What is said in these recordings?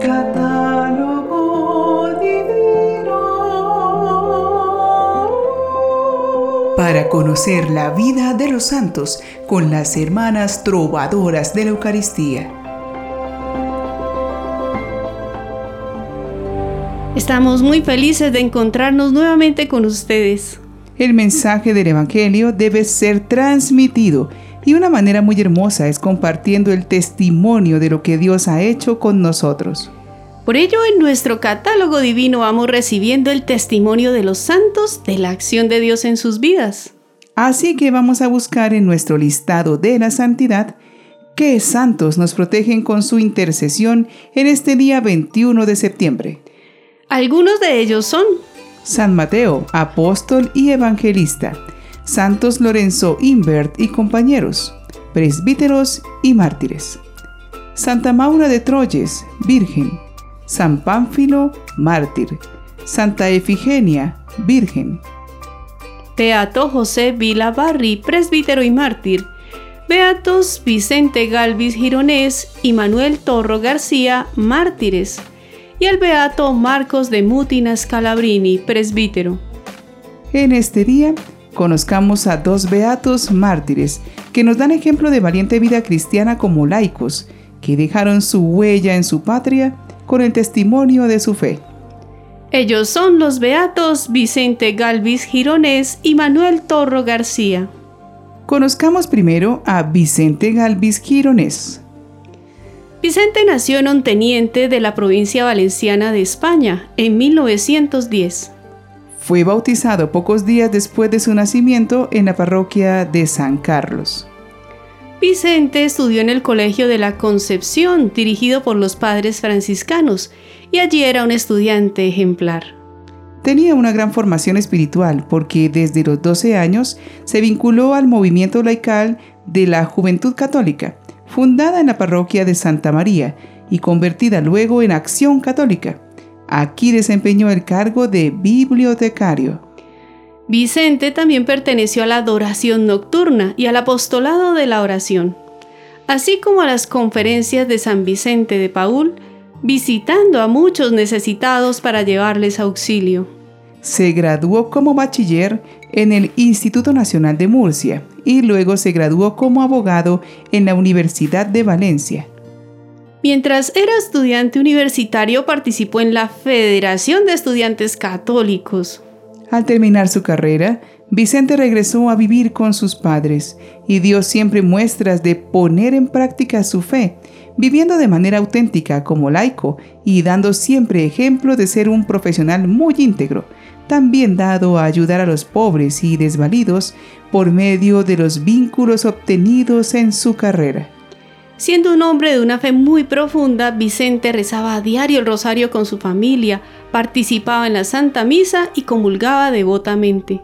Catálogo divino. Para conocer la vida de los santos con las hermanas trovadoras de la Eucaristía. Estamos muy felices de encontrarnos nuevamente con ustedes. El mensaje del Evangelio debe ser transmitido y una manera muy hermosa es compartiendo el testimonio de lo que Dios ha hecho con nosotros. Por ello, en nuestro catálogo divino vamos recibiendo el testimonio de los santos de la acción de Dios en sus vidas. Así que vamos a buscar en nuestro listado de la santidad qué santos nos protegen con su intercesión en este día 21 de septiembre. Algunos de ellos son San Mateo, apóstol y evangelista, Santos Lorenzo Invert y compañeros, presbíteros y mártires. Santa Maura de Troyes, Virgen. San Pánfilo, mártir. Santa Efigenia, Virgen. Beato José Vila Barri, presbítero y mártir. Beatos Vicente Galvis Gironés y Manuel Torro García, mártires y el beato Marcos de Mutina Scalabrini, presbítero. En este día conozcamos a dos beatos mártires que nos dan ejemplo de valiente vida cristiana como laicos, que dejaron su huella en su patria con el testimonio de su fe. Ellos son los beatos Vicente Galvis Gironés y Manuel Torro García. Conozcamos primero a Vicente Galvis Gironés. Vicente nació en Onteniente de la provincia valenciana de España en 1910. Fue bautizado pocos días después de su nacimiento en la parroquia de San Carlos. Vicente estudió en el Colegio de la Concepción, dirigido por los padres franciscanos, y allí era un estudiante ejemplar. Tenía una gran formación espiritual porque desde los 12 años se vinculó al movimiento laical de la Juventud Católica fundada en la parroquia de Santa María y convertida luego en Acción Católica. Aquí desempeñó el cargo de bibliotecario. Vicente también perteneció a la adoración nocturna y al apostolado de la oración, así como a las conferencias de San Vicente de Paul, visitando a muchos necesitados para llevarles auxilio. Se graduó como bachiller en el Instituto Nacional de Murcia y luego se graduó como abogado en la Universidad de Valencia. Mientras era estudiante universitario participó en la Federación de Estudiantes Católicos. Al terminar su carrera, Vicente regresó a vivir con sus padres y dio siempre muestras de poner en práctica su fe, viviendo de manera auténtica como laico y dando siempre ejemplo de ser un profesional muy íntegro, también dado a ayudar a los pobres y desvalidos por medio de los vínculos obtenidos en su carrera. Siendo un hombre de una fe muy profunda, Vicente rezaba a diario el rosario con su familia, participaba en la Santa Misa y comulgaba devotamente.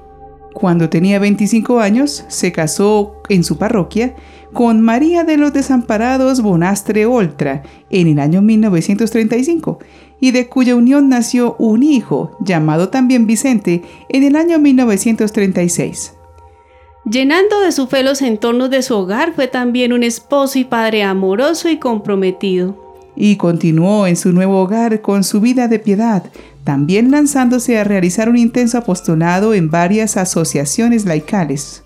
Cuando tenía 25 años, se casó en su parroquia con María de los Desamparados Bonastre Oltra en el año 1935 y de cuya unión nació un hijo, llamado también Vicente, en el año 1936. Llenando de su fe los entornos de su hogar, fue también un esposo y padre amoroso y comprometido. Y continuó en su nuevo hogar con su vida de piedad, también lanzándose a realizar un intenso apostolado en varias asociaciones laicales.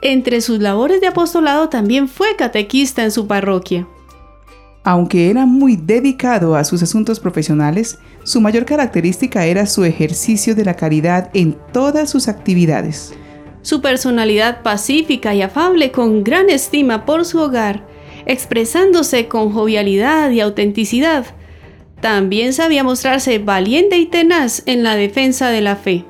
Entre sus labores de apostolado también fue catequista en su parroquia. Aunque era muy dedicado a sus asuntos profesionales, su mayor característica era su ejercicio de la caridad en todas sus actividades. Su personalidad pacífica y afable con gran estima por su hogar, expresándose con jovialidad y autenticidad, también sabía mostrarse valiente y tenaz en la defensa de la fe.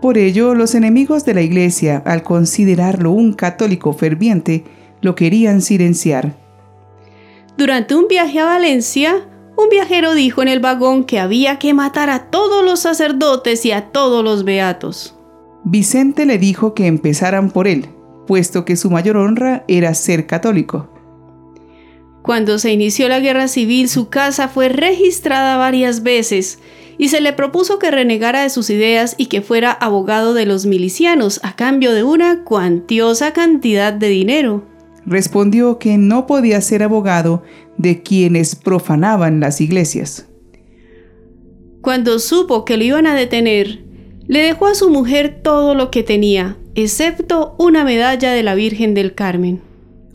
Por ello, los enemigos de la Iglesia, al considerarlo un católico ferviente, lo querían silenciar durante un viaje a Valencia, un viajero dijo en el vagón que había que matar a todos los sacerdotes y a todos los beatos. Vicente le dijo que empezaran por él, puesto que su mayor honra era ser católico. Cuando se inició la guerra civil, su casa fue registrada varias veces y se le propuso que renegara de sus ideas y que fuera abogado de los milicianos a cambio de una cuantiosa cantidad de dinero. respondió que no podía ser abogado de quienes profanaban las iglesias. Cuando supo que lo iban a detener, le dejó a su mujer todo lo que tenía, excepto una medalla de la Virgen del Carmen.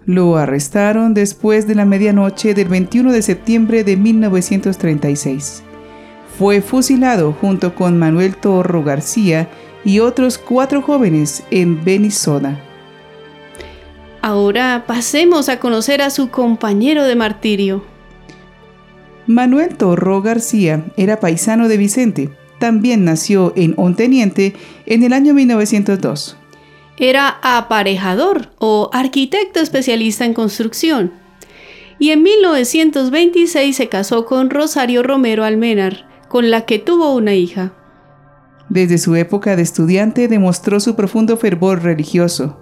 Lo arrestaron después de la medianoche del 21 de septiembre de 1936. Fue fusilado junto con Manuel Torro García y otros cuatro jóvenes en Benisoda. Ahora pasemos a conocer a su compañero de martirio. Manuel Torro García era paisano de Vicente. También nació en Onteniente en el año 1902. Era aparejador o arquitecto especialista en construcción. Y en 1926 se casó con Rosario Romero Almenar, con la que tuvo una hija. Desde su época de estudiante demostró su profundo fervor religioso.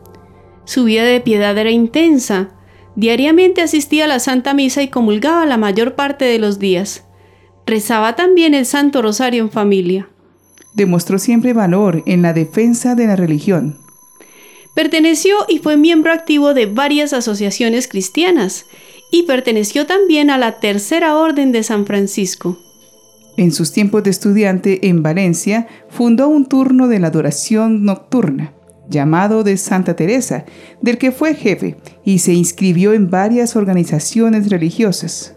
Su vida de piedad era intensa. Diariamente asistía a la Santa Misa y comulgaba la mayor parte de los días. Rezaba también el Santo Rosario en familia. Demostró siempre valor en la defensa de la religión. Perteneció y fue miembro activo de varias asociaciones cristianas y perteneció también a la Tercera Orden de San Francisco. En sus tiempos de estudiante en Valencia, fundó un turno de la adoración nocturna, llamado de Santa Teresa, del que fue jefe, y se inscribió en varias organizaciones religiosas.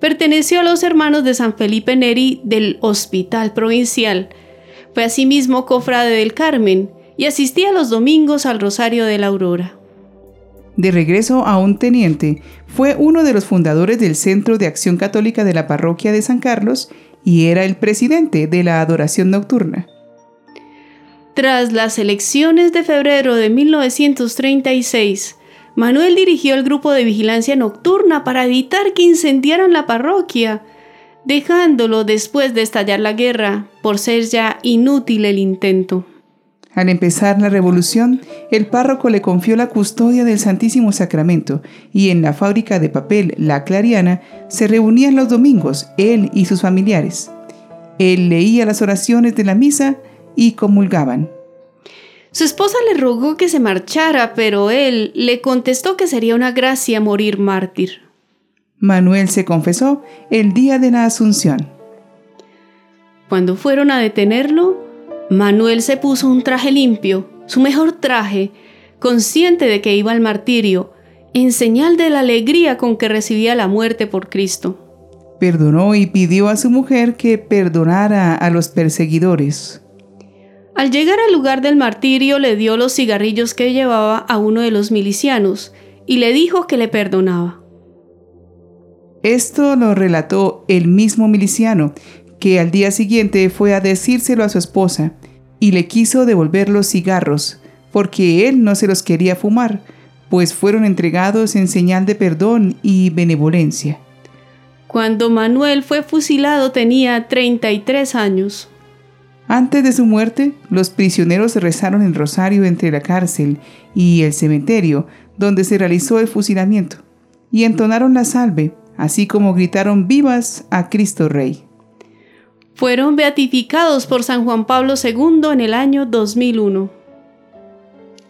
Perteneció a los hermanos de San Felipe Neri del Hospital Provincial. Fue asimismo cofrade del Carmen y asistía los domingos al Rosario de la Aurora. De regreso a un teniente, fue uno de los fundadores del Centro de Acción Católica de la Parroquia de San Carlos y era el presidente de la adoración nocturna. Tras las elecciones de febrero de 1936, Manuel dirigió el grupo de vigilancia nocturna para evitar que incendiaran la parroquia, dejándolo después de estallar la guerra por ser ya inútil el intento. Al empezar la revolución, el párroco le confió la custodia del Santísimo Sacramento y en la fábrica de papel La Clariana se reunían los domingos él y sus familiares. Él leía las oraciones de la misa y comulgaban. Su esposa le rogó que se marchara, pero él le contestó que sería una gracia morir mártir. Manuel se confesó el día de la Asunción. Cuando fueron a detenerlo, Manuel se puso un traje limpio, su mejor traje, consciente de que iba al martirio, en señal de la alegría con que recibía la muerte por Cristo. Perdonó y pidió a su mujer que perdonara a los perseguidores. Al llegar al lugar del martirio le dio los cigarrillos que llevaba a uno de los milicianos y le dijo que le perdonaba. Esto lo relató el mismo miliciano, que al día siguiente fue a decírselo a su esposa y le quiso devolver los cigarros, porque él no se los quería fumar, pues fueron entregados en señal de perdón y benevolencia. Cuando Manuel fue fusilado tenía 33 años. Antes de su muerte, los prisioneros rezaron el rosario entre la cárcel y el cementerio donde se realizó el fusilamiento, y entonaron la salve, así como gritaron vivas a Cristo Rey fueron beatificados por San Juan Pablo II en el año 2001.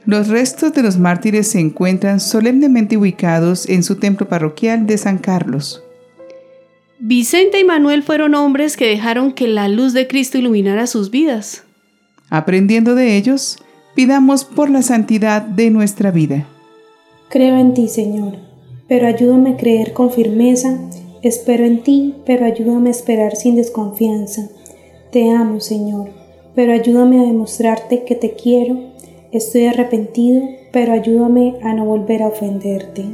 Los restos de los mártires se encuentran solemnemente ubicados en su templo parroquial de San Carlos. Vicente y Manuel fueron hombres que dejaron que la luz de Cristo iluminara sus vidas. Aprendiendo de ellos, pidamos por la santidad de nuestra vida. Creo en ti, Señor, pero ayúdame a creer con firmeza Espero en ti, pero ayúdame a esperar sin desconfianza. Te amo, Señor, pero ayúdame a demostrarte que te quiero. Estoy arrepentido, pero ayúdame a no volver a ofenderte.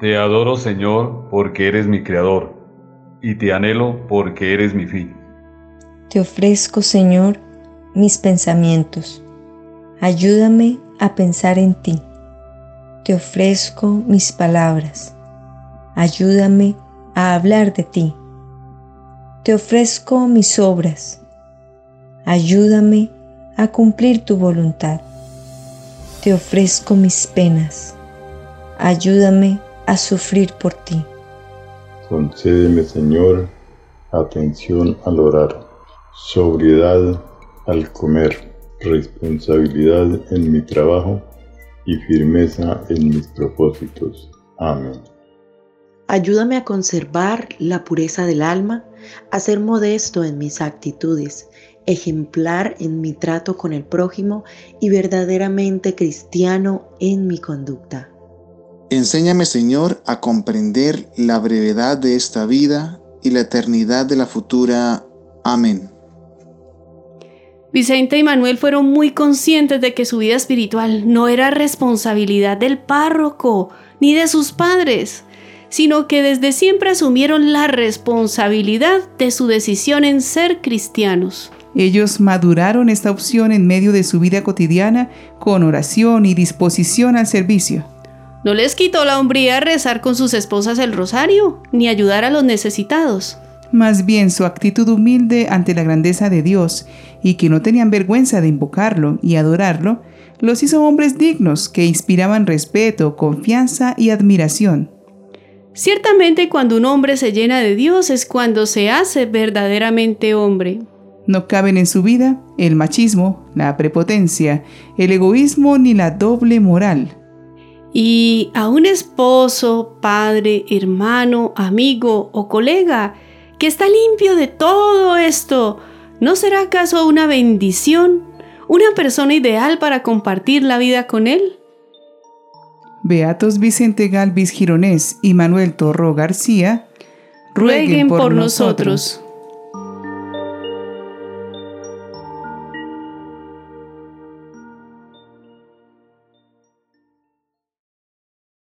Te adoro, Señor, porque eres mi Creador, y te anhelo porque eres mi fin. Te ofrezco, Señor, mis pensamientos. Ayúdame a pensar en ti. Te ofrezco mis palabras. Ayúdame a hablar de ti. Te ofrezco mis obras. Ayúdame a cumplir tu voluntad. Te ofrezco mis penas. Ayúdame a sufrir por ti. Concédeme, Señor, atención al orar, sobriedad al comer, responsabilidad en mi trabajo y firmeza en mis propósitos. Amén. Ayúdame a conservar la pureza del alma, a ser modesto en mis actitudes, ejemplar en mi trato con el prójimo y verdaderamente cristiano en mi conducta. Enséñame, Señor, a comprender la brevedad de esta vida y la eternidad de la futura. Amén. Vicente y Manuel fueron muy conscientes de que su vida espiritual no era responsabilidad del párroco ni de sus padres, sino que desde siempre asumieron la responsabilidad de su decisión en ser cristianos. Ellos maduraron esta opción en medio de su vida cotidiana con oración y disposición al servicio. No les quitó la hombría rezar con sus esposas el rosario, ni ayudar a los necesitados. Más bien su actitud humilde ante la grandeza de Dios y que no tenían vergüenza de invocarlo y adorarlo, los hizo hombres dignos que inspiraban respeto, confianza y admiración. Ciertamente cuando un hombre se llena de Dios es cuando se hace verdaderamente hombre. No caben en su vida el machismo, la prepotencia, el egoísmo ni la doble moral. Y a un esposo, padre, hermano, amigo o colega que está limpio de todo esto, ¿no será acaso una bendición, una persona ideal para compartir la vida con él? Beatos Vicente Galvis Gironés y Manuel Torro García, rueguen, por, nosotros.